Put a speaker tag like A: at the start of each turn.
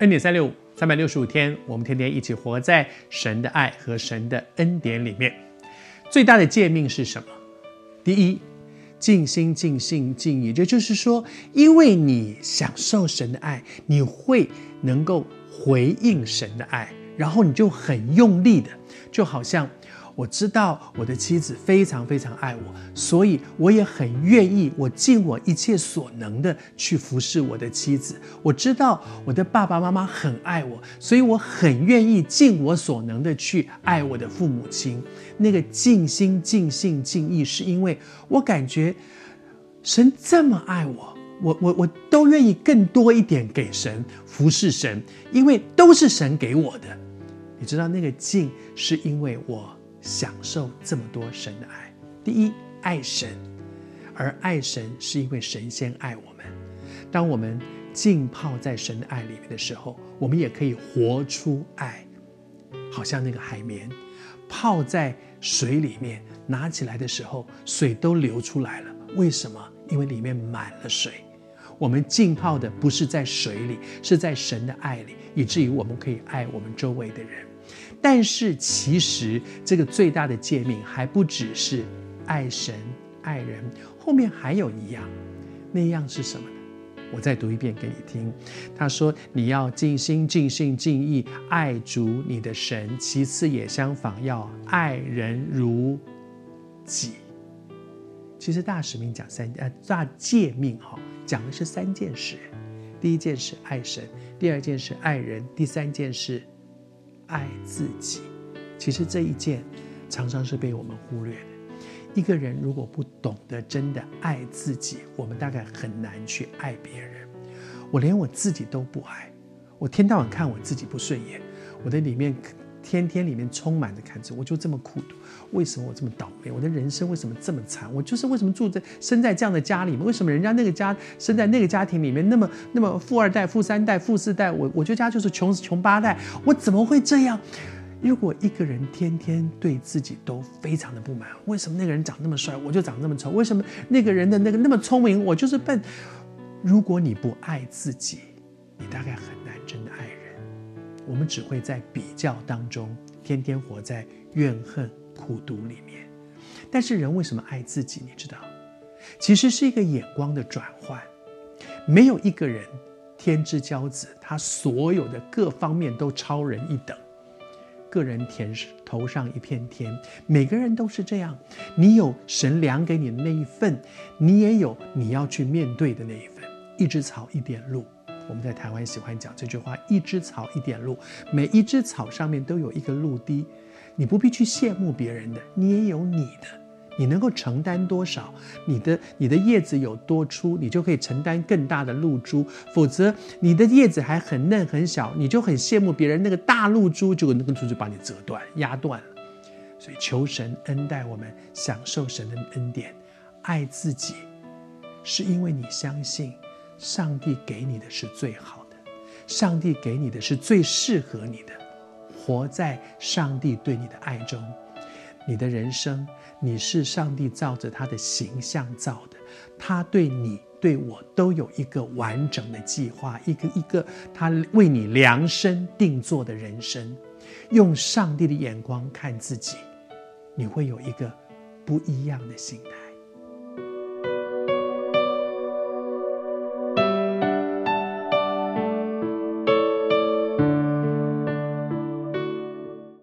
A: 恩典三六五，三百六十五天，我们天天一起活在神的爱和神的恩典里面。最大的诫命是什么？第一，尽心、尽性、尽意。这就是说，因为你享受神的爱，你会能够回应神的爱，然后你就很用力的，就好像。我知道我的妻子非常非常爱我，所以我也很愿意，我尽我一切所能的去服侍我的妻子。我知道我的爸爸妈妈很爱我，所以我很愿意尽我所能的去爱我的父母亲。那个尽心、尽性、尽意，是因为我感觉神这么爱我，我我我都愿意更多一点给神服侍神，因为都是神给我的。你知道那个尽，是因为我。享受这么多神的爱，第一，爱神，而爱神是因为神先爱我们。当我们浸泡在神的爱里面的时候，我们也可以活出爱，好像那个海绵泡在水里面，拿起来的时候水都流出来了。为什么？因为里面满了水。我们浸泡的不是在水里，是在神的爱里，以至于我们可以爱我们周围的人。但是，其实这个最大的诫命还不只是爱神爱人，后面还有一样，那样是什么呢？我再读一遍给你听。他说：“你要尽心、尽性、尽意爱主你的神，其次也相仿，要爱人如己。”其实大使命讲三呃大诫命哈，讲的是三件事。第一件事爱神，第二件事爱人，第三件事。爱自己，其实这一件常常是被我们忽略的。一个人如果不懂得真的爱自己，我们大概很难去爱别人。我连我自己都不爱，我天到晚看我自己不顺眼，我的里面天天里面充满着看着，我就这么苦毒。为什么我这么倒霉？我的人生为什么这么惨？我就是为什么住在生在这样的家里面？为什么人家那个家生在那个家庭里面那么那么富二代、富三代、富四代？我我觉得家就是穷穷八代，我怎么会这样？如果一个人天天对自己都非常的不满，为什么那个人长那么帅，我就长那么丑？为什么那个人的那个那么聪明，我就是笨？如果你不爱自己，你大概很难真的爱人。我们只会在比较当中，天天活在怨恨。苦毒里面，但是人为什么爱自己？你知道，其实是一个眼光的转换。没有一个人天之骄子，他所有的各方面都超人一等，个人天头上一片天。每个人都是这样，你有神量给你的那一份，你也有你要去面对的那一份。一枝草，一点露。我们在台湾喜欢讲这句话：一枝草，一点露。每一枝草上面都有一个露滴。你不必去羡慕别人的，你也有你的，你能够承担多少，你的你的叶子有多粗，你就可以承担更大的露珠。否则，你的叶子还很嫩很小，你就很羡慕别人那个大露珠，就那根珠就把你折断、压断了。所以，求神恩待我们，享受神的恩典，爱自己，是因为你相信上帝给你的是最好的，上帝给你的是最适合你的。活在上帝对你的爱中，你的人生，你是上帝照着他的形象造的，他对你对我都有一个完整的计划，一个一个他为你量身定做的人生。用上帝的眼光看自己，你会有一个不一样的心态。